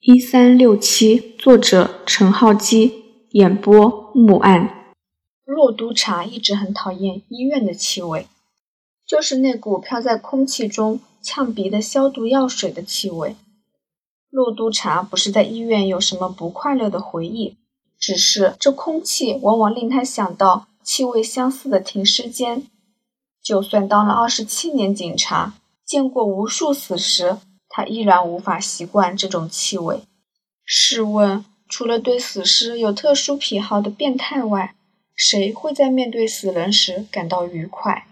一三六七，作者陈浩基，演播木案。骆督察一直很讨厌医院的气味，就是那股飘在空气中呛鼻的消毒药水的气味。骆督察不是在医院有什么不快乐的回忆，只是这空气往往令他想到气味相似的停尸间。就算当了二十七年警察，见过无数死尸。他依然无法习惯这种气味。试问，除了对死尸有特殊癖好的变态外，谁会在面对死人时感到愉快？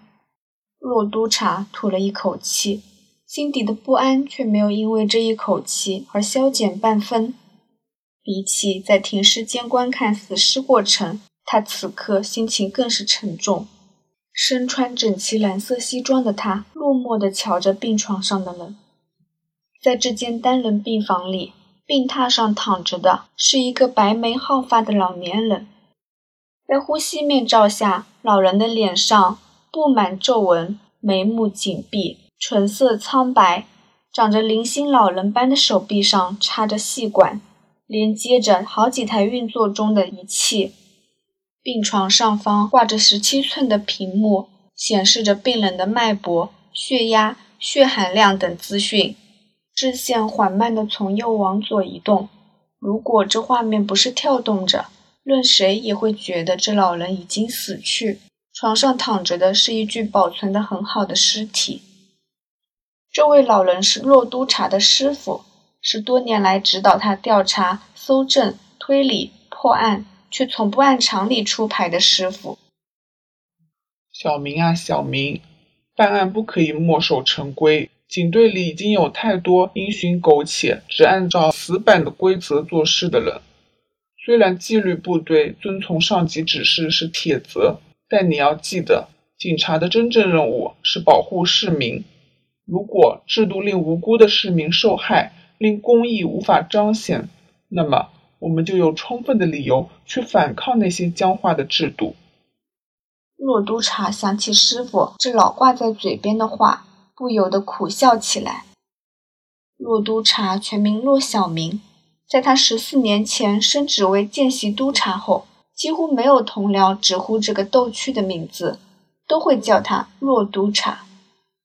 洛督察吐了一口气，心底的不安却没有因为这一口气而消减半分。比起在停尸间观看死尸过程，他此刻心情更是沉重。身穿整齐蓝色西装的他，落寞地瞧着病床上的人。在这间单人病房里，病榻上躺着的是一个白眉皓发的老年人。在呼吸面罩下，老人的脸上布满皱纹，眉目紧闭，唇色苍白。长着零星老人般的手臂上插着细管，连接着好几台运作中的仪器。病床上方挂着十七寸的屏幕，显示着病人的脉搏、血压、血含量等资讯。视线缓慢地从右往左移动。如果这画面不是跳动着，任谁也会觉得这老人已经死去。床上躺着的是一具保存得很好的尸体。这位老人是骆督察的师傅，是多年来指导他调查、搜证、推理、破案，却从不按常理出牌的师傅。小明啊，小明，办案不可以墨守成规。警队里已经有太多因循苟且、只按照死板的规则做事的人。虽然纪律部队遵从上级指示是铁则，但你要记得，警察的真正任务是保护市民。如果制度令无辜的市民受害，令公义无法彰显，那么我们就有充分的理由去反抗那些僵化的制度。骆督察想起师傅这老挂在嘴边的话。不由得苦笑起来。骆督察全名骆小明，在他十四年前升职为见习督察后，几乎没有同僚直呼这个逗趣的名字，都会叫他骆督察。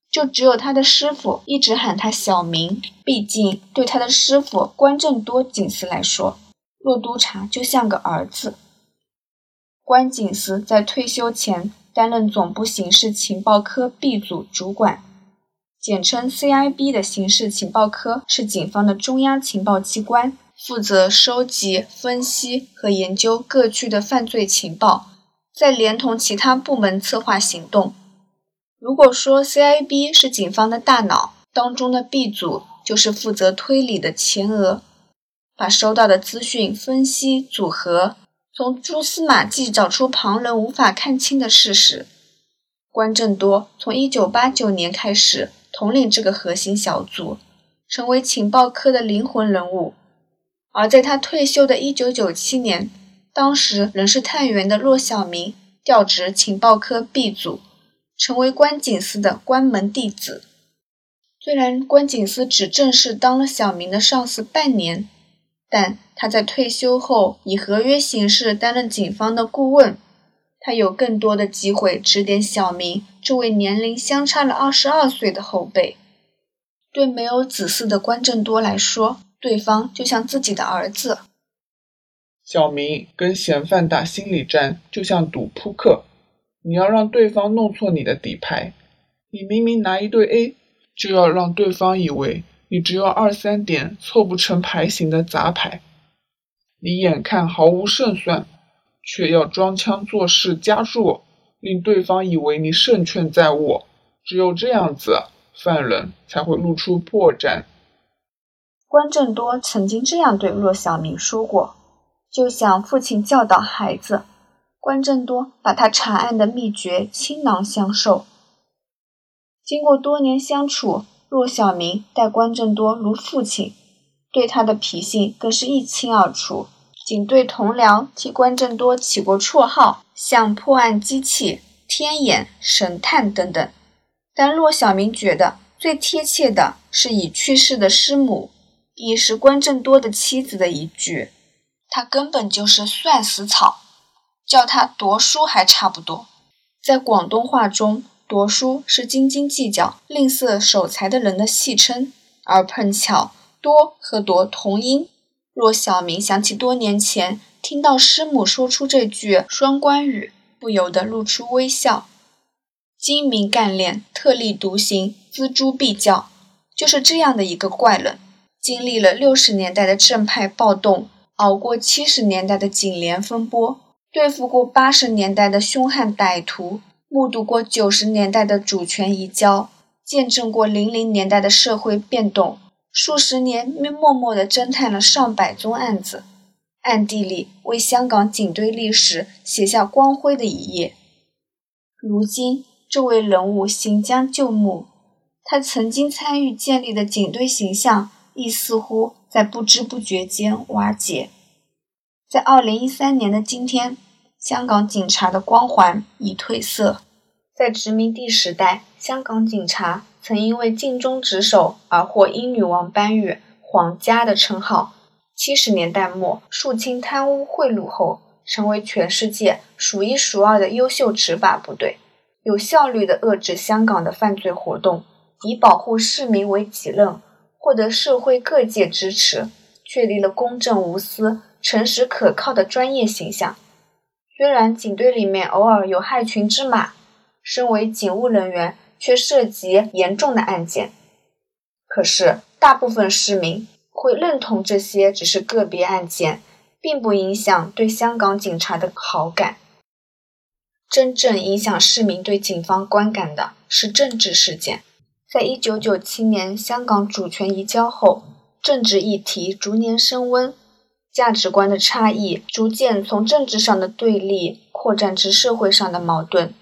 就只有他的师傅一直喊他小明。毕竟对他的师傅关正多警司来说，骆督察就像个儿子。关警司在退休前担任总部刑事情报科 B 组主管。简称 CIB 的刑事情报科是警方的中央情报机关，负责收集、分析和研究各区的犯罪情报，再连同其他部门策划行动。如果说 CIB 是警方的大脑，当中的 B 组就是负责推理的前额，把收到的资讯分析组合，从蛛丝马迹找出旁人无法看清的事实。关正多从1989年开始。统领这个核心小组，成为情报科的灵魂人物。而在他退休的一九九七年，当时仍是探员的骆小明调职情报科 B 组，成为关警司的关门弟子。虽然关警司只正式当了小明的上司半年，但他在退休后以合约形式担任警方的顾问。他有更多的机会指点小明这位年龄相差了二十二岁的后辈。对没有子嗣的关正多来说，对方就像自己的儿子。小明跟嫌犯打心理战，就像赌扑克，你要让对方弄错你的底牌。你明明拿一对 A，就要让对方以为你只有二三点凑不成牌型的杂牌。你眼看毫无胜算。却要装腔作势加弱，令对方以为你胜券在握。只有这样子，犯人才会露出破绽。关正多曾经这样对骆小明说过，就像父亲教导孩子。关正多把他查案的秘诀倾囊相授。经过多年相处，骆小明待关正多如父亲，对他的脾性更是一清二楚。警队同僚替关正多起过绰号，像破案机器、天眼、神探等等。但骆小明觉得最贴切的是已去世的师母，已是关正多的妻子的一句：“他根本就是算死草，叫他夺书还差不多。”在广东话中，“夺书”是斤斤计较、吝啬守财的人的戏称，而碰巧“多”和“夺”同音。若小明想起多年前听到师母说出这句双关语，不由得露出微笑。精明干练、特立独行、锱铢必较，就是这样的一个怪人。经历了六十年代的正派暴动，熬过七十年代的警联风波，对付过八十年代的凶悍歹徒，目睹过九十年代的主权移交，见证过零零年代的社会变动，数十年默默地侦探了上百宗案子，暗地里为香港警队历史写下光辉的一页。如今。这位人物行将就木，他曾经参与建立的警队形象亦似乎在不知不觉间瓦解。在二零一三年的今天，香港警察的光环已褪色。在殖民地时代，香港警察曾因为尽忠职守而获英女王颁予“皇家”的称号。七十年代末，肃清贪污贿赂后，成为全世界数一数二的优秀执法部队。有效率地遏制香港的犯罪活动，以保护市民为己任，获得社会各界支持，确立了公正无私、诚实可靠的专业形象。虽然警队里面偶尔有害群之马，身为警务人员却涉及严重的案件，可是大部分市民会认同这些只是个别案件，并不影响对香港警察的好感。真正影响市民对警方观感的是政治事件。在一九九七年香港主权移交后，政治议题逐年升温，价值观的差异逐渐从政治上的对立扩展至社会上的矛盾，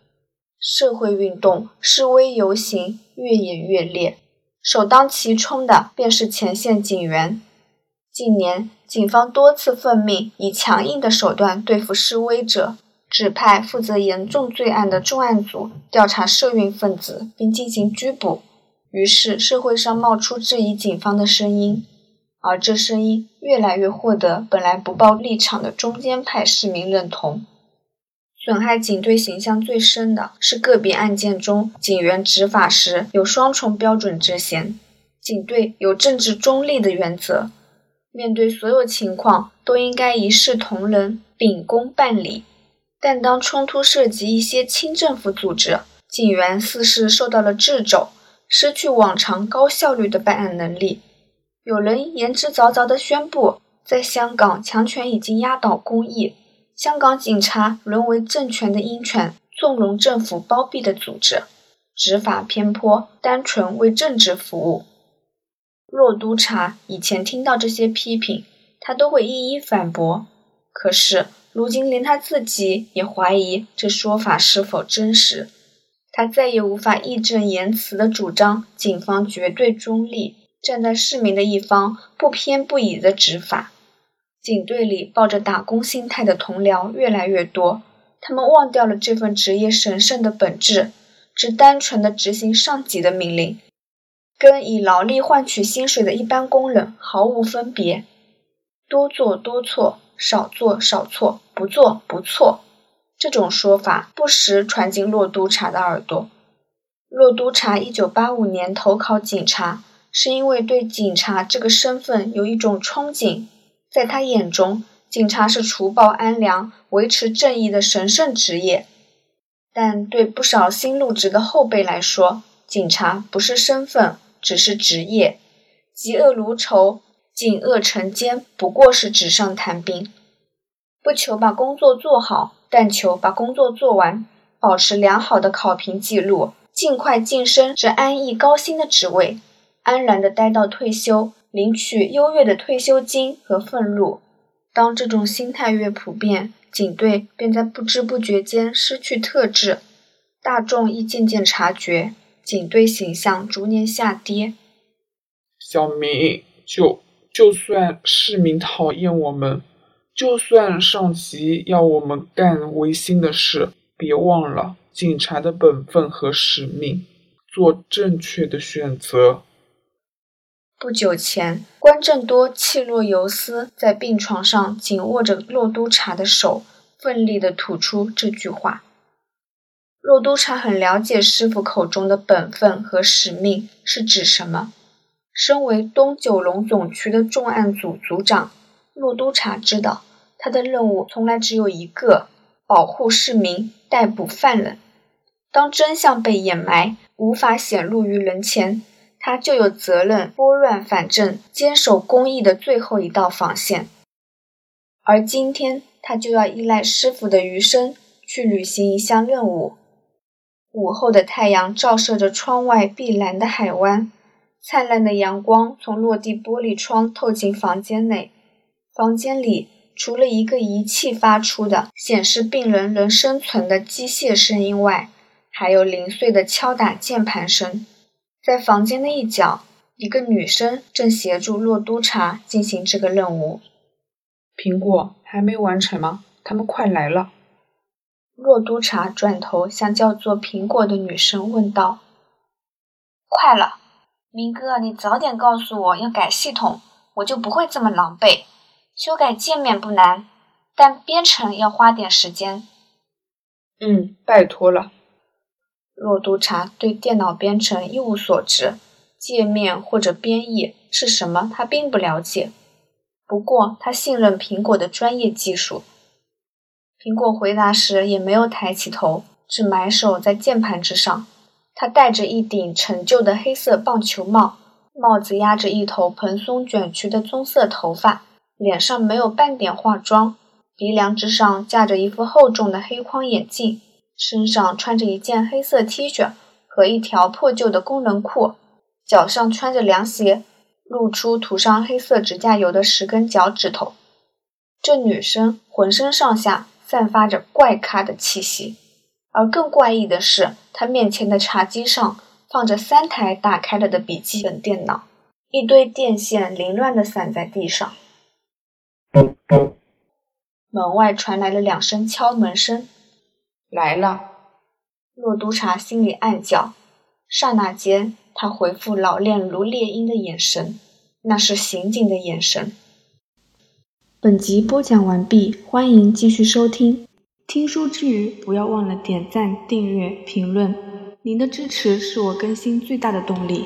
社会运动、示威游行越演越烈，首当其冲的便是前线警员。近年，警方多次奉命以强硬的手段对付示威者。指派负责严重罪案的重案组调查涉运分子，并进行拘捕。于是，社会上冒出质疑警方的声音，而这声音越来越获得本来不抱立场的中间派市民认同。损害警队形象最深的是个别案件中，警员执法时有双重标准之嫌。警队有政治中立的原则，面对所有情况都应该一视同仁，秉公办理。但当冲突涉及一些清政府组织，警员似是受到了掣肘，失去往常高效率的办案能力。有人言之凿凿地宣布，在香港强权已经压倒公义，香港警察沦为政权的鹰犬，纵容政府包庇的组织，执法偏颇，单纯为政治服务。骆督察以前听到这些批评，他都会一一反驳，可是。如今连他自己也怀疑这说法是否真实，他再也无法义正言辞地主张警方绝对中立，站在市民的一方，不偏不倚地执法。警队里抱着打工心态的同僚越来越多，他们忘掉了这份职业神圣的本质，只单纯的执行上级的命令，跟以劳力换取薪水的一般工人毫无分别，多做多错。少做少错，不做不错，这种说法不时传进骆督察的耳朵。骆督察一九八五年投考警察，是因为对警察这个身份有一种憧憬。在他眼中，警察是除暴安良、维持正义的神圣职业。但对不少新入职的后辈来说，警察不是身份，只是职业。嫉恶如仇。警恶惩奸不过是纸上谈兵，不求把工作做好，但求把工作做完，保持良好的考评记录，尽快晋升至安逸高薪的职位，安然的待到退休，领取优越的退休金和俸禄。当这种心态越普遍，警队便在不知不觉间失去特质，大众亦渐渐察觉，警队形象逐年下跌。小明就。就算市民讨厌我们，就算上级要我们干违心的事，别忘了警察的本分和使命，做正确的选择。不久前，关正多气若游丝，在病床上紧握着洛督察的手，奋力地吐出这句话。洛督察很了解师傅口中的本分和使命是指什么。身为东九龙总区的重案组组长，洛督察知道他的任务从来只有一个：保护市民，逮捕犯人。当真相被掩埋，无法显露于人前。他就有责任拨乱反正，坚守公益的最后一道防线。而今天，他就要依赖师傅的余生去履行一项任务。午后的太阳照射着窗外碧蓝的海湾，灿烂的阳光从落地玻璃窗透进房间内。房间里除了一个仪器发出的显示病人仍生存的机械声音外，还有零碎的敲打键盘声。在房间的一角，一个女生正协助洛督察进行这个任务。苹果还没完成吗？他们快来了。洛督察转头向叫做苹果的女生问道：“快了，明哥，你早点告诉我要改系统，我就不会这么狼狈。修改界面不难，但编程要花点时间。”嗯，拜托了。洛督察对电脑编程一无所知，界面或者编译是什么，他并不了解。不过他信任苹果的专业技术。苹果回答时也没有抬起头，只埋首在键盘之上。他戴着一顶陈旧的黑色棒球帽，帽子压着一头蓬松卷曲的棕色头发，脸上没有半点化妆，鼻梁之上架着一副厚重的黑框眼镜。身上穿着一件黑色 T 恤和一条破旧的功能裤，脚上穿着凉鞋，露出涂上黑色指甲油的十根脚趾头。这女生浑身上下散发着怪咖的气息，而更怪异的是，她面前的茶几上放着三台打开了的笔记本电脑，一堆电线凌乱地散在地上。门外传来了两声敲门声。来了，洛督察心里暗叫。刹那间，他回复老练如猎鹰的眼神，那是刑警的眼神。本集播讲完毕，欢迎继续收听。听书之余，不要忘了点赞、订阅、评论，您的支持是我更新最大的动力。